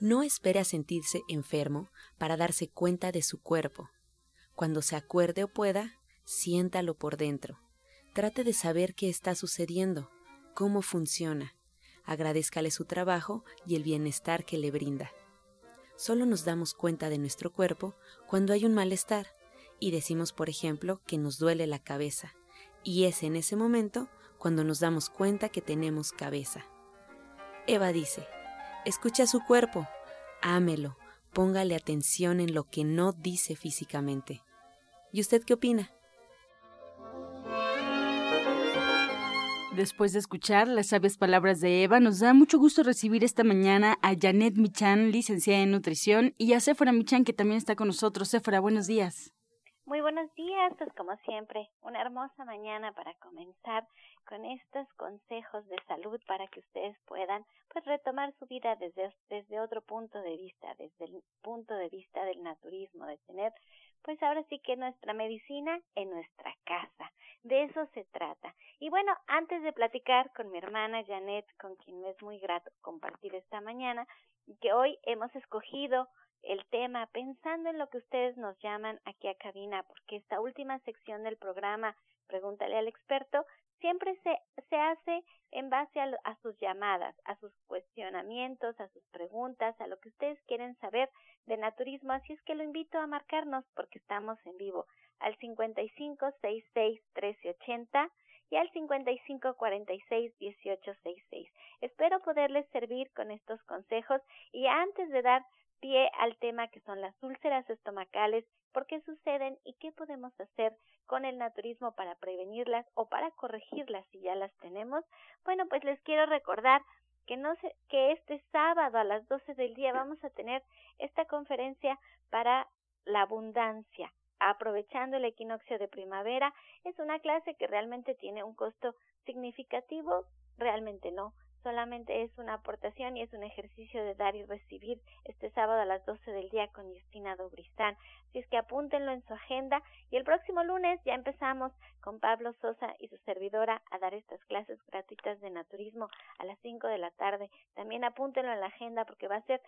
No espere a sentirse enfermo para darse cuenta de su cuerpo. Cuando se acuerde o pueda, siéntalo por dentro. Trate de saber qué está sucediendo, cómo funciona. Agradezcale su trabajo y el bienestar que le brinda. Solo nos damos cuenta de nuestro cuerpo cuando hay un malestar y decimos, por ejemplo, que nos duele la cabeza. Y es en ese momento cuando nos damos cuenta que tenemos cabeza. Eva dice, escucha su cuerpo, ámelo, póngale atención en lo que no dice físicamente. ¿Y usted qué opina? Después de escuchar las sabias palabras de Eva, nos da mucho gusto recibir esta mañana a Janet Michan, licenciada en nutrición, y a Sephora Michan, que también está con nosotros. Sephora, buenos días. Muy buenos días, pues como siempre, una hermosa mañana para comenzar con estos consejos de salud para que ustedes puedan pues retomar su vida desde, desde otro punto de vista, desde el punto de vista del naturismo, de tener pues ahora sí que nuestra medicina en nuestra casa. De eso se trata. Y bueno, antes de platicar con mi hermana Janet, con quien me es muy grato compartir esta mañana, que hoy hemos escogido el tema pensando en lo que ustedes nos llaman aquí a cabina, porque esta última sección del programa, Pregúntale al experto, siempre se, se hace en base a, a, sus llamadas, a sus cuestionamientos, a sus preguntas, a lo que ustedes quieren saber de naturismo. Así es que lo invito a marcarnos porque estamos en vivo al 55 66 1380 y al 55 46 1866. Espero poderles servir con estos consejos y antes de dar pie al tema que son las úlceras estomacales, por qué suceden y qué podemos hacer con el naturismo para prevenirlas o para corregirlas si ya las tenemos. Bueno, pues les quiero recordar que no que este sábado a las 12 del día vamos a tener esta conferencia para la abundancia, aprovechando el equinoccio de primavera. Es una clase que realmente tiene un costo significativo, realmente no, solamente es una aportación y es un ejercicio de dar y recibir este sábado a las 12 del día con Justina Dobristán. Así es que apúntenlo en su agenda y el próximo lunes ya empezamos con Pablo Sosa y su servidora a dar estas clases gratuitas de naturismo a las 5 de la tarde. También apúntenlo en la agenda porque va a ser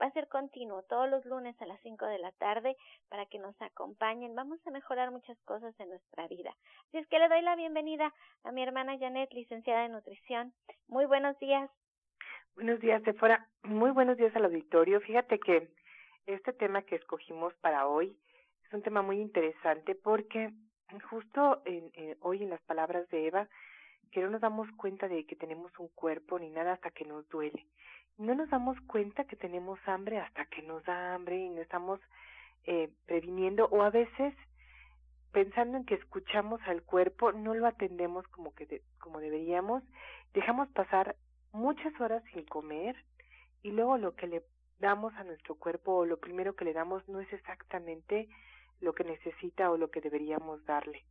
va a ser continuo todos los lunes a las 5 de la tarde para que nos acompañen. Vamos a mejorar muchas cosas en nuestra vida. Así es que le doy la bienvenida a mi hermana Janet, licenciada en nutrición. Muy buenos días. Buenos días, Sephora. Muy buenos días al auditorio. Fíjate que este tema que escogimos para hoy es un tema muy interesante porque justo en, hoy en las palabras de Eva, que no nos damos cuenta de que tenemos un cuerpo ni nada hasta que nos duele. No nos damos cuenta que tenemos hambre hasta que nos da hambre y no estamos eh, previniendo o a veces pensando en que escuchamos al cuerpo no lo atendemos como que como deberíamos dejamos pasar muchas horas sin comer y luego lo que le damos a nuestro cuerpo o lo primero que le damos no es exactamente lo que necesita o lo que deberíamos darle.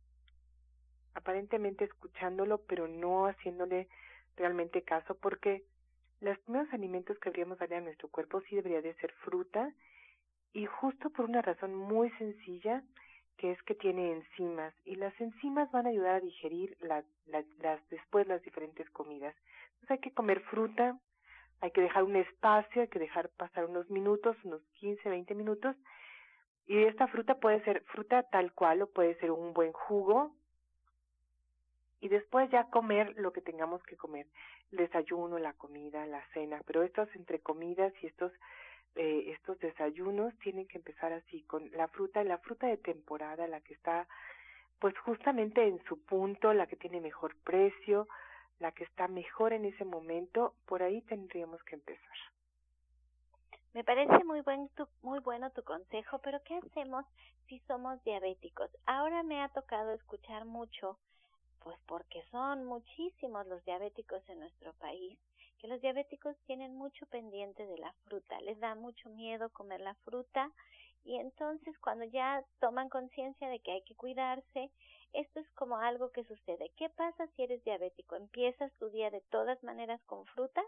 Aparentemente escuchándolo, pero no haciéndole realmente caso, porque los primeros alimentos que deberíamos darle a nuestro cuerpo sí debería de ser fruta, y justo por una razón muy sencilla, que es que tiene enzimas, y las enzimas van a ayudar a digerir la, las después las diferentes comidas. Entonces hay que comer fruta, hay que dejar un espacio, hay que dejar pasar unos minutos, unos 15, 20 minutos, y esta fruta puede ser fruta tal cual o puede ser un buen jugo. Después ya comer lo que tengamos que comer, el desayuno, la comida, la cena, pero estos entre comidas y estos eh, estos desayunos tienen que empezar así, con la fruta, la fruta de temporada, la que está pues justamente en su punto, la que tiene mejor precio, la que está mejor en ese momento, por ahí tendríamos que empezar. Me parece muy, buen tu, muy bueno tu consejo, pero ¿qué hacemos si somos diabéticos? Ahora me ha tocado escuchar mucho, pues porque son muchísimos los diabéticos en nuestro país, que los diabéticos tienen mucho pendiente de la fruta, les da mucho miedo comer la fruta y entonces cuando ya toman conciencia de que hay que cuidarse, esto es como algo que sucede. ¿Qué pasa si eres diabético? ¿Empiezas tu día de todas maneras con fruta?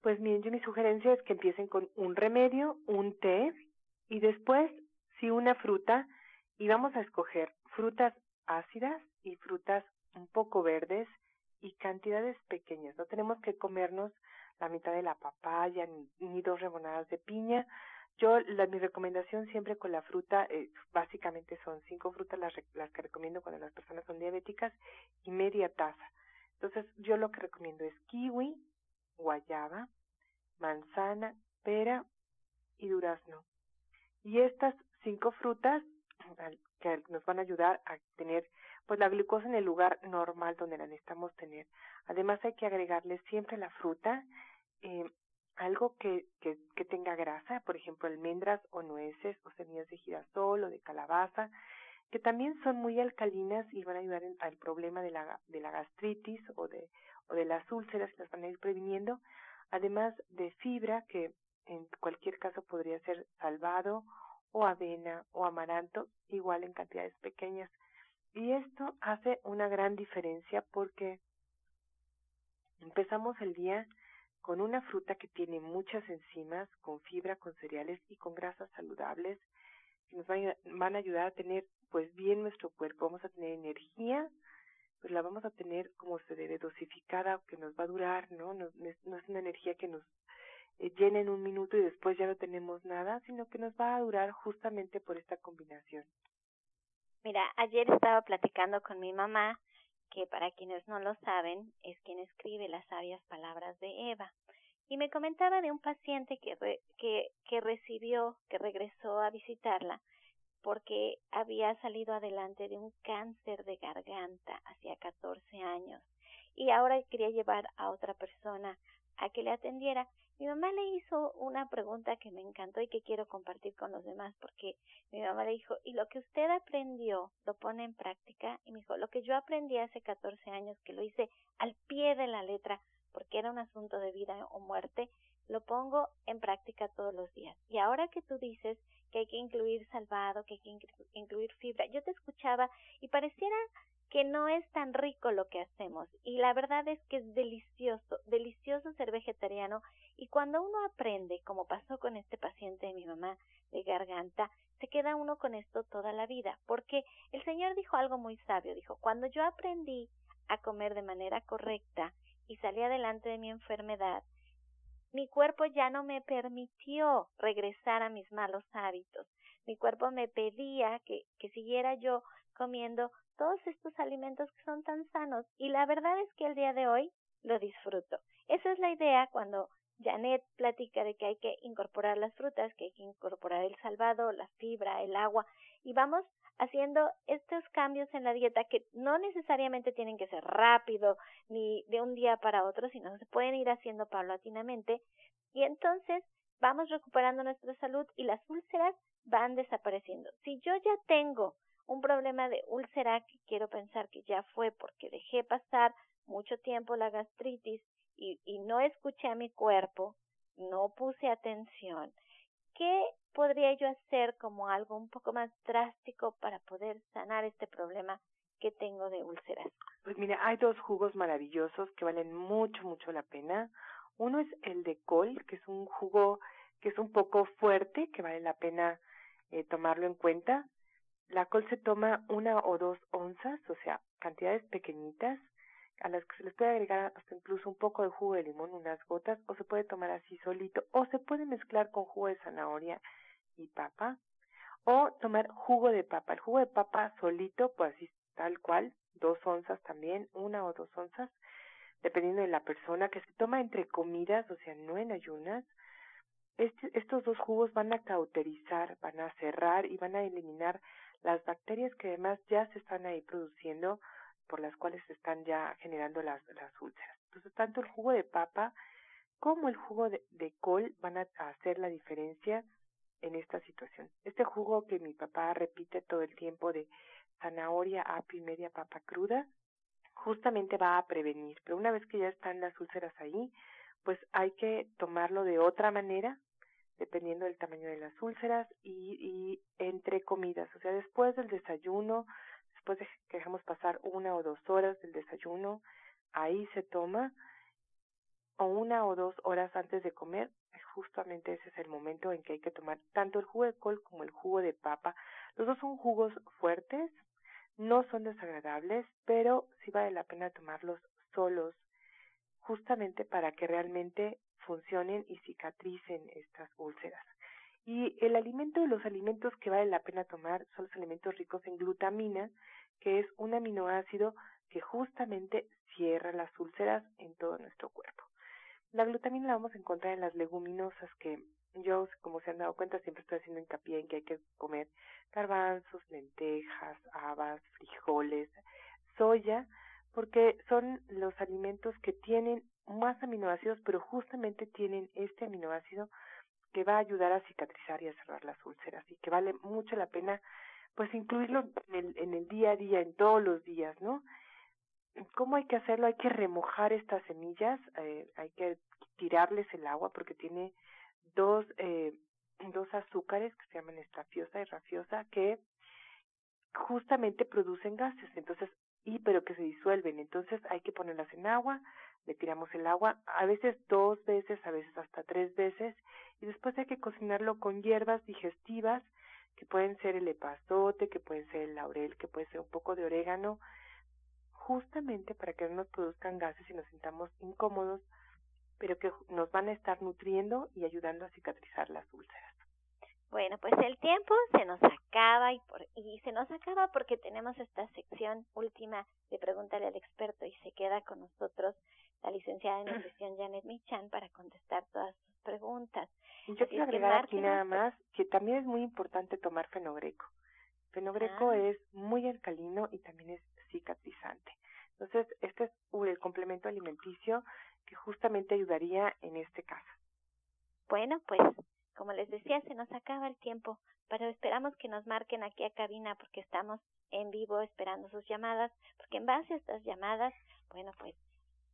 Pues miren, yo mi sugerencia es que empiecen con un remedio, un té y después si una fruta y vamos a escoger frutas ácidas y frutas un poco verdes y cantidades pequeñas. No tenemos que comernos la mitad de la papaya ni, dos rebanadas de piña. Yo, la, mi recomendación siempre con la fruta, eh, básicamente son cinco frutas las, las que recomiendo cuando las personas son diabéticas y media taza. Entonces, yo lo que recomiendo es kiwi, guayaba, manzana, pera y durazno. Y estas cinco frutas que nos van a ayudar a tener pues la glucosa en el lugar normal donde la necesitamos tener. Además hay que agregarle siempre la fruta, eh, algo que, que, tenga grasa, por ejemplo almendras o nueces o semillas de girasol o de calabaza, que también son muy alcalinas y van a ayudar al problema de la, de la gastritis o de, o de las úlceras, las van a ir previniendo, además de fibra que en cualquier caso podría ser salvado o avena o amaranto, igual en cantidades pequeñas. Y esto hace una gran diferencia porque empezamos el día con una fruta que tiene muchas enzimas, con fibra, con cereales y con grasas saludables que nos van a ayudar a tener pues bien nuestro cuerpo. Vamos a tener energía, pues la vamos a tener como se debe, dosificada, que nos va a durar, ¿no? No, es una energía que nos eh, llena en un minuto y después ya no tenemos nada, sino que nos va a durar justamente por esta combinación. Mira, ayer estaba platicando con mi mamá, que para quienes no lo saben, es quien escribe las sabias palabras de Eva. Y me comentaba de un paciente que, que, que recibió, que regresó a visitarla, porque había salido adelante de un cáncer de garganta hacía 14 años y ahora quería llevar a otra persona a que le atendiera mi mamá le hizo una pregunta que me encantó y que quiero compartir con los demás porque mi mamá le dijo, ¿y lo que usted aprendió lo pone en práctica? Y me dijo, lo que yo aprendí hace 14 años, que lo hice al pie de la letra porque era un asunto de vida o muerte, lo pongo en práctica todos los días. Y ahora que tú dices que hay que incluir salvado, que hay que incluir fibra, yo te escuchaba y pareciera que no es tan rico lo que hacemos y la verdad es que es delicioso, delicioso ser vegetariano y cuando uno aprende, como pasó con este paciente de mi mamá de garganta, se queda uno con esto toda la vida, porque el Señor dijo algo muy sabio, dijo, cuando yo aprendí a comer de manera correcta y salí adelante de mi enfermedad, mi cuerpo ya no me permitió regresar a mis malos hábitos. Mi cuerpo me pedía que, que siguiera yo comiendo todos estos alimentos que son tan sanos y la verdad es que el día de hoy lo disfruto. Esa es la idea cuando Janet platica de que hay que incorporar las frutas, que hay que incorporar el salvado, la fibra, el agua y vamos haciendo estos cambios en la dieta que no necesariamente tienen que ser rápido ni de un día para otro, sino se pueden ir haciendo paulatinamente y entonces vamos recuperando nuestra salud y las úlceras van desapareciendo. Si yo ya tengo un problema de úlcera que quiero pensar que ya fue porque dejé pasar mucho tiempo la gastritis y, y no escuché a mi cuerpo, no puse atención, ¿qué podría yo hacer como algo un poco más drástico para poder sanar este problema que tengo de úlceras? Pues mira, hay dos jugos maravillosos que valen mucho, mucho la pena. Uno es el de col, que es un jugo que es un poco fuerte, que vale la pena eh, tomarlo en cuenta. La col se toma una o dos onzas, o sea, cantidades pequeñitas, a las que se les puede agregar hasta incluso un poco de jugo de limón, unas gotas, o se puede tomar así solito, o se puede mezclar con jugo de zanahoria y papa, o tomar jugo de papa. El jugo de papa solito, pues así tal cual, dos onzas también, una o dos onzas, dependiendo de la persona, que se toma entre comidas, o sea, no en ayunas, este, estos dos jugos van a cauterizar, van a cerrar y van a eliminar las bacterias que además ya se están ahí produciendo, por las cuales se están ya generando las, las úlceras. Entonces, tanto el jugo de papa como el jugo de, de col van a hacer la diferencia en esta situación. Este jugo que mi papá repite todo el tiempo de zanahoria, apio y media papa cruda, justamente va a prevenir. Pero una vez que ya están las úlceras ahí, pues hay que tomarlo de otra manera, dependiendo del tamaño de las úlceras y, entre comidas, o sea, después del desayuno, después de que dejamos pasar una o dos horas del desayuno, ahí se toma, o una o dos horas antes de comer, justamente ese es el momento en que hay que tomar tanto el jugo de col como el jugo de papa. Los dos son jugos fuertes, no son desagradables, pero sí vale la pena tomarlos solos, justamente para que realmente funcionen y cicatricen estas úlceras. Y el alimento, los alimentos que vale la pena tomar son los alimentos ricos en glutamina, que es un aminoácido que justamente cierra las úlceras en todo nuestro cuerpo. La glutamina la vamos a encontrar en las leguminosas que yo, como se han dado cuenta, siempre estoy haciendo hincapié en que hay que comer garbanzos, lentejas, habas, frijoles, soya, porque son los alimentos que tienen más aminoácidos, pero justamente tienen este aminoácido que va a ayudar a cicatrizar y a cerrar las úlceras y que vale mucho la pena pues incluirlo en el, en el día a día, en todos los días, ¿no? ¿Cómo hay que hacerlo? Hay que remojar estas semillas, eh, hay que tirarles el agua porque tiene dos, eh, dos azúcares que se llaman estrafiosa y rafiosa que justamente producen gases, entonces, y pero que se disuelven, entonces hay que ponerlas en agua, le tiramos el agua, a veces dos veces, a veces hasta tres veces, y después hay que cocinarlo con hierbas digestivas, que pueden ser el epazote, que pueden ser el laurel, que puede ser un poco de orégano, justamente para que no nos produzcan gases y nos sintamos incómodos, pero que nos van a estar nutriendo y ayudando a cicatrizar las úlceras. Bueno, pues el tiempo se nos acaba y, por, y se nos acaba porque tenemos esta sección última de Pregúntale al experto y se queda con nosotros la licenciada en nutrición Janet Michan para contestar todas sus preguntas. Yo quiero agregar aquí nada más que también es muy importante tomar fenogreco. Fenogreco Ah. es muy alcalino y también es cicatrizante. Entonces, este es el complemento alimenticio que justamente ayudaría en este caso. Bueno, pues como les decía, se nos acaba el tiempo, pero esperamos que nos marquen aquí a cabina porque estamos en vivo esperando sus llamadas, porque en base a estas llamadas, bueno, pues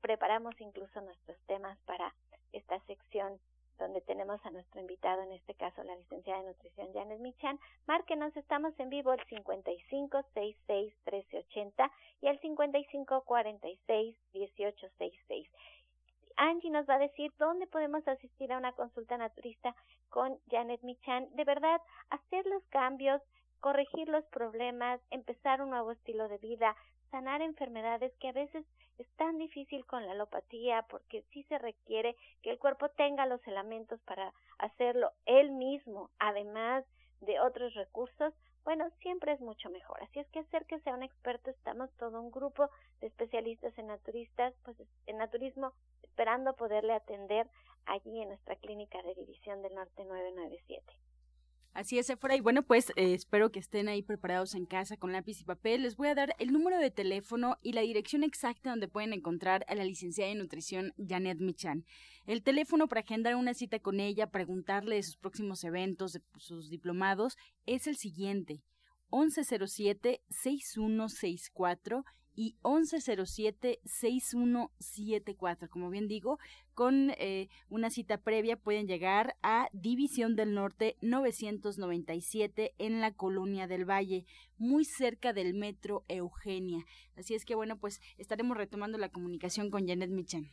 preparamos incluso nuestros temas para esta sección donde tenemos a nuestro invitado, en este caso la licenciada de nutrición Janet Michan. Márquenos, estamos en vivo el 55 66 1380 y el 55 46 1866. Angie nos va a decir dónde podemos asistir a una consulta naturista con Janet Michan. De verdad, hacer los cambios, corregir los problemas, empezar un nuevo estilo de vida, sanar enfermedades que a veces es tan difícil con la alopatía porque sí se requiere que el cuerpo tenga los elementos para hacerlo él mismo, además de otros recursos, bueno, siempre es mucho mejor. Así es que acérquese a un experto, estamos todo un grupo de especialistas en naturistas, pues en naturismo, esperando poderle atender allí en nuestra clínica de División del Norte 997. Así es, Efra. Y bueno, pues eh, espero que estén ahí preparados en casa con lápiz y papel. Les voy a dar el número de teléfono y la dirección exacta donde pueden encontrar a la licenciada en nutrición Janet Michan. El teléfono para agendar una cita con ella, preguntarle de sus próximos eventos, de sus diplomados, es el siguiente. 1107-6164 y 1107-6174. Como bien digo, con eh, una cita previa pueden llegar a División del Norte 997 en la Colonia del Valle, muy cerca del Metro Eugenia. Así es que bueno, pues estaremos retomando la comunicación con Janet Michan.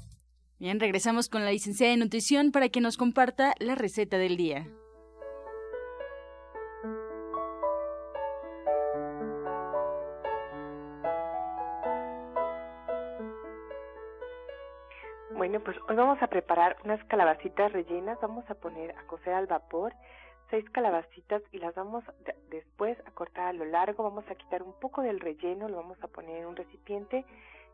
Bien, regresamos con la licenciada de nutrición para que nos comparta la receta del día. Bueno, pues hoy vamos a preparar unas calabacitas rellenas. Vamos a poner a cocer al vapor seis calabacitas y las vamos después a cortar a lo largo. Vamos a quitar un poco del relleno, lo vamos a poner en un recipiente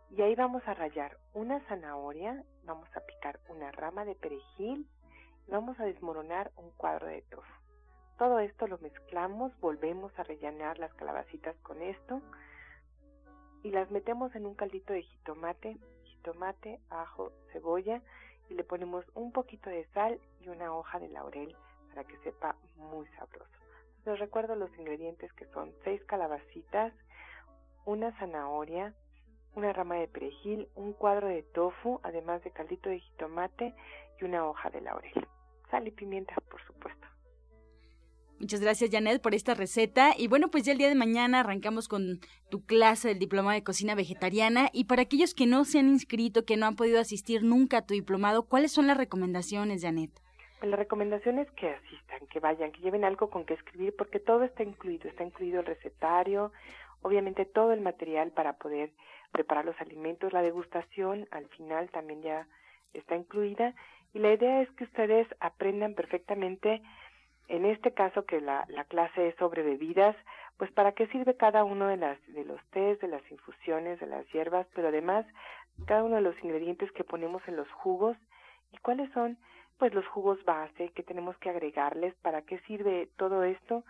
y ahí vamos a rallar una zanahoria, vamos a picar una rama de perejil y vamos a desmoronar un cuadro de tofu. Todo esto lo mezclamos, volvemos a rellenar las calabacitas con esto y las metemos en un caldito de jitomate, jitomate, ajo, cebolla y le ponemos un poquito de sal y una hoja de laurel para que sepa muy sabroso. Les recuerdo los ingredientes que son seis calabacitas, una zanahoria, una rama de perejil, un cuadro de tofu, además de caldito de jitomate y una hoja de laurel. Sal y pimienta, por supuesto. Muchas gracias, Janet, por esta receta. Y bueno, pues ya el día de mañana arrancamos con tu clase del diploma de cocina vegetariana. Y para aquellos que no se han inscrito, que no han podido asistir nunca a tu diplomado, ¿cuáles son las recomendaciones, Janet? Pues la recomendación es que asistan, que vayan, que lleven algo con que escribir, porque todo está incluido. Está incluido el recetario, obviamente todo el material para poder preparar los alimentos, la degustación al final también ya está incluida. Y la idea es que ustedes aprendan perfectamente en este caso que la, la clase es sobre bebidas, pues para qué sirve cada uno de, las, de los tés, de las infusiones, de las hierbas, pero además cada uno de los ingredientes que ponemos en los jugos. Y cuáles son pues los jugos base que tenemos que agregarles, para qué sirve todo esto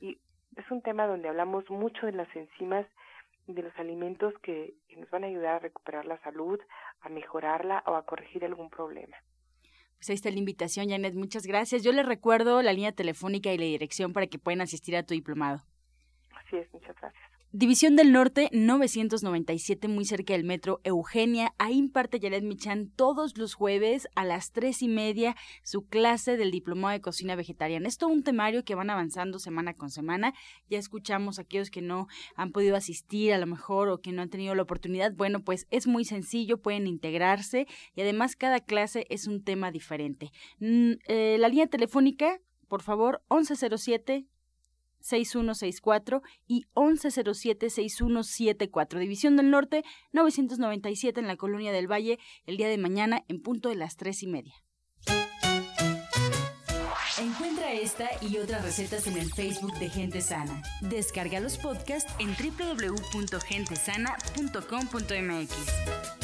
y es un tema donde hablamos mucho de las enzimas de los alimentos que nos van a ayudar a recuperar la salud, a mejorarla o a corregir algún problema. Pues ahí está la invitación, Janet. Muchas gracias. Yo les recuerdo la línea telefónica y la dirección para que puedan asistir a tu diplomado. Así es, muchas gracias. División del Norte 997, muy cerca del metro Eugenia. Ahí imparte Jared Michan todos los jueves a las tres y media su clase del Diplomado de Cocina Vegetariana. Es todo un temario que van avanzando semana con semana. Ya escuchamos a aquellos que no han podido asistir a lo mejor o que no han tenido la oportunidad. Bueno, pues es muy sencillo, pueden integrarse y además cada clase es un tema diferente. Mm, eh, la línea telefónica, por favor, 1107 6164 y 1107-6174. División del Norte, 997 en la Colonia del Valle, el día de mañana en punto de las tres y media. Encuentra esta y otras recetas en el Facebook de Gente Sana. Descarga los podcasts en www.gentesana.com.mx.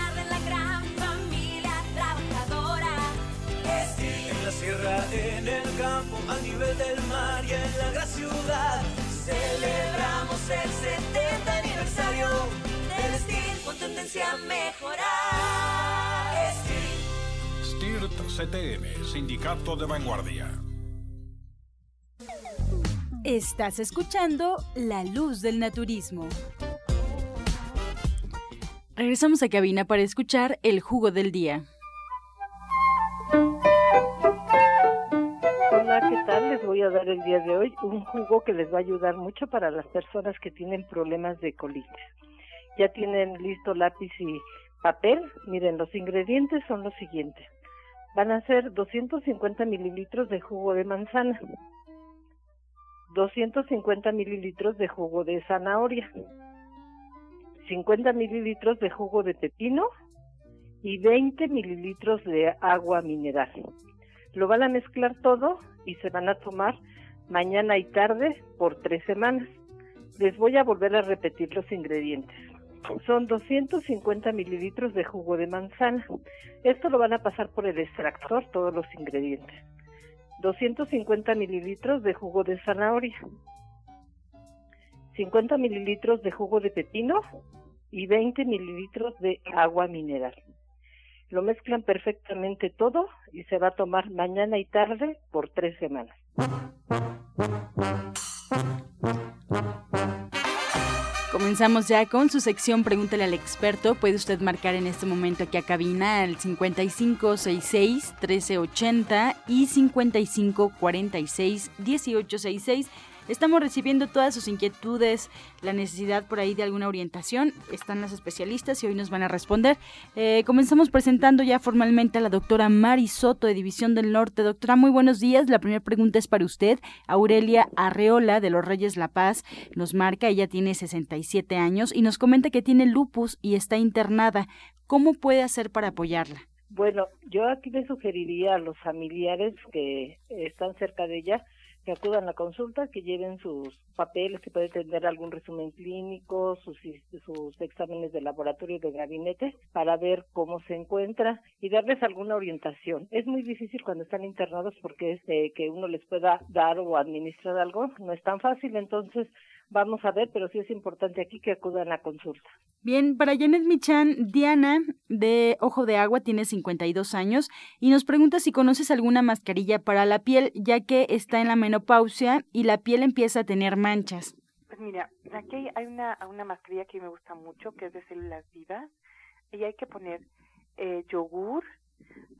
sierra, en el campo, a nivel del mar y en la gran ciudad. Celebramos el 70 aniversario del STIR con tendencia a mejorar. STIRT CTM, Sindicato de Vanguardia. Estás escuchando La Luz del Naturismo. Regresamos a cabina para escuchar el jugo del día. A dar el día de hoy un jugo que les va a ayudar mucho para las personas que tienen problemas de colitis. Ya tienen listo lápiz y papel. Miren, los ingredientes son los siguientes. Van a ser 250 mililitros de jugo de manzana, 250 mililitros de jugo de zanahoria, 50 mililitros de jugo de pepino y 20 mililitros de agua mineral. Lo van a mezclar todo y se van a tomar mañana y tarde por tres semanas. Les voy a volver a repetir los ingredientes. Son 250 mililitros de jugo de manzana. Esto lo van a pasar por el extractor, todos los ingredientes. 250 mililitros de jugo de zanahoria. 50 mililitros de jugo de pepino y 20 mililitros de agua mineral. Lo mezclan perfectamente todo y se va a tomar mañana y tarde por tres semanas. comenzamos ya con su sección Pregúntale al experto. Puede usted marcar en este momento aquí a cabina al 5566-1380 y 5546-1866 Estamos recibiendo todas sus inquietudes, la necesidad por ahí de alguna orientación. Están las especialistas y hoy nos van a responder. Eh, comenzamos presentando ya formalmente a la doctora Mari Soto de División del Norte. Doctora, muy buenos días. La primera pregunta es para usted. Aurelia Arreola de los Reyes La Paz nos marca, ella tiene 67 años y nos comenta que tiene lupus y está internada. ¿Cómo puede hacer para apoyarla? Bueno, yo aquí le sugeriría a los familiares que están cerca de ella que acudan a la consulta, que lleven sus papeles, que puede tener algún resumen clínico, sus, sus exámenes de laboratorio y de gabinete, para ver cómo se encuentra y darles alguna orientación. Es muy difícil cuando están internados porque es eh, que uno les pueda dar o administrar algo, no es tan fácil, entonces vamos a ver, pero sí es importante aquí que acudan a consulta. Bien, para Janet Michan, Diana de Ojo de Agua tiene 52 años y nos pregunta si conoces alguna mascarilla para la piel, ya que está en la menopausia y la piel empieza a tener manchas. Pues mira, aquí hay una, una mascarilla que me gusta mucho, que es de células vivas, y hay que poner eh, yogur,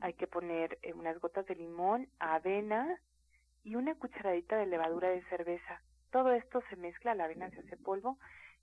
hay que poner eh, unas gotas de limón, avena y una cucharadita de levadura de cerveza todo esto se mezcla, la avena se hace polvo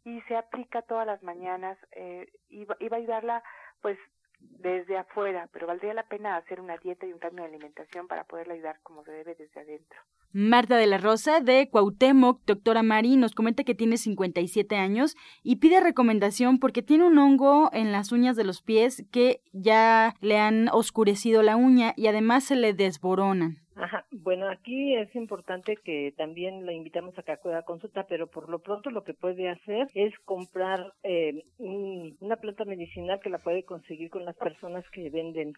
y se aplica todas las mañanas eh, y, va, a ayudarla pues desde afuera, pero valdría la pena hacer una dieta y un cambio de alimentación para poderla ayudar como se debe desde adentro. Marta de la Rosa de Cuauhtémoc, doctora Mari, nos comenta que tiene 57 años y pide recomendación porque tiene un hongo en las uñas de los pies que ya le han oscurecido la uña y además se le desboronan. Ajá. Bueno, aquí es importante que también la invitamos a que acuda a consulta, pero por lo pronto lo que puede hacer es comprar eh, una planta medicinal que la puede conseguir con las personas que venden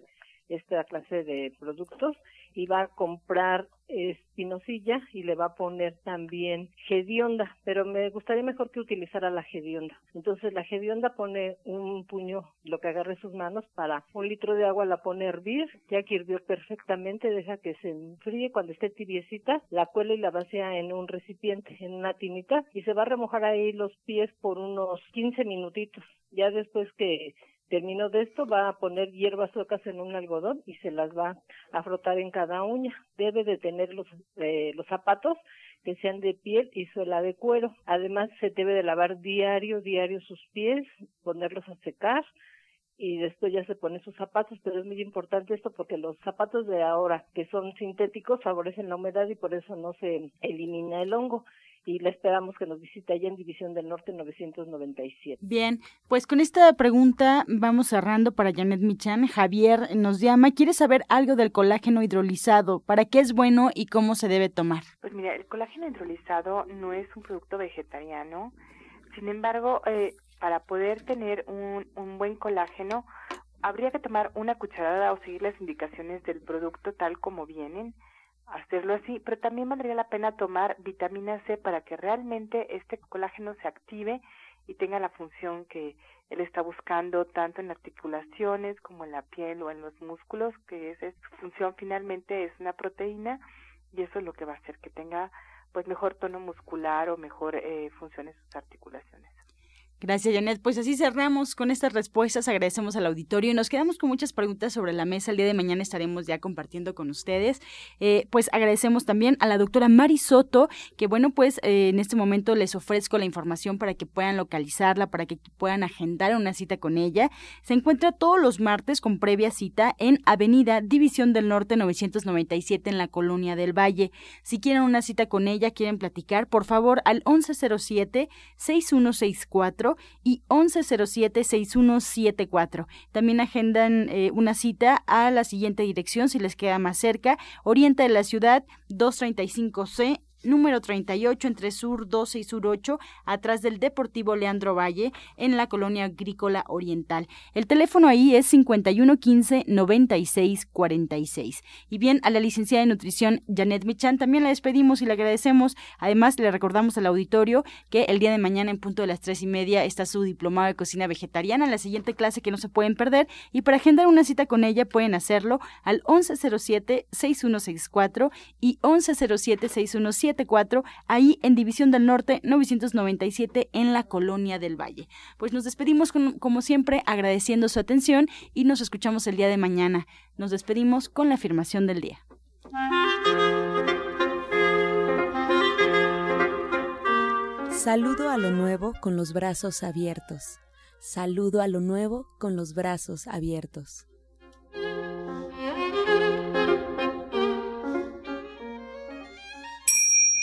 esta clase de productos y va a comprar espinosilla y le va a poner también gedionda, pero me gustaría mejor que utilizara la gedionda. Entonces la gedionda pone un puño, lo que agarre sus manos, para un litro de agua la pone a hervir, ya que hirvió perfectamente, deja que se enfríe, cuando esté tibiecita, la cuela y la vacía en un recipiente, en una tinita, y se va a remojar ahí los pies por unos 15 minutitos. Ya después que Termino de esto, va a poner hierbas suecas en un algodón y se las va a frotar en cada uña. Debe de tener los, eh, los zapatos que sean de piel y suela de cuero. Además, se debe de lavar diario, diario sus pies, ponerlos a secar y después ya se pone sus zapatos, pero es muy importante esto porque los zapatos de ahora que son sintéticos favorecen la humedad y por eso no se elimina el hongo y le esperamos que nos visite allá en División del Norte 997. Bien, pues con esta pregunta vamos cerrando para Janet Michan. Javier nos llama, quiere saber algo del colágeno hidrolizado, para qué es bueno y cómo se debe tomar. Pues mira, el colágeno hidrolizado no es un producto vegetariano, sin embargo, eh, para poder tener un, un buen colágeno, habría que tomar una cucharada o seguir las indicaciones del producto tal como vienen hacerlo así, pero también valdría la pena tomar vitamina C para que realmente este colágeno se active y tenga la función que él está buscando tanto en articulaciones como en la piel o en los músculos, que es, su función finalmente es una proteína y eso es lo que va a hacer que tenga pues mejor tono muscular o mejor eh, función en sus articulaciones. Gracias, Janet. Pues así cerramos con estas respuestas. Agradecemos al auditorio y nos quedamos con muchas preguntas sobre la mesa. El día de mañana estaremos ya compartiendo con ustedes. Eh, pues agradecemos también a la doctora Mari Soto, que bueno, pues eh, en este momento les ofrezco la información para que puedan localizarla, para que puedan agendar una cita con ella. Se encuentra todos los martes con previa cita en Avenida División del Norte 997 en la Colonia del Valle. Si quieren una cita con ella, quieren platicar, por favor al 1107 6164 y 1107-6174. También agendan eh, una cita a la siguiente dirección si les queda más cerca. Oriente de la Ciudad 235C número 38 entre Sur 12 y Sur 8, atrás del Deportivo Leandro Valle, en la colonia agrícola oriental. El teléfono ahí es 5115-9646. Y bien, a la licenciada de nutrición Janet Michan también la despedimos y le agradecemos. Además, le recordamos al auditorio que el día de mañana, en punto de las tres y media, está su diplomado de cocina vegetariana, la siguiente clase que no se pueden perder. Y para agendar una cita con ella, pueden hacerlo al 1107-6164 y 1107-617 974, ahí en División del Norte 997 en la Colonia del Valle. Pues nos despedimos como siempre agradeciendo su atención y nos escuchamos el día de mañana. Nos despedimos con la afirmación del día. Saludo a lo nuevo con los brazos abiertos. Saludo a lo nuevo con los brazos abiertos.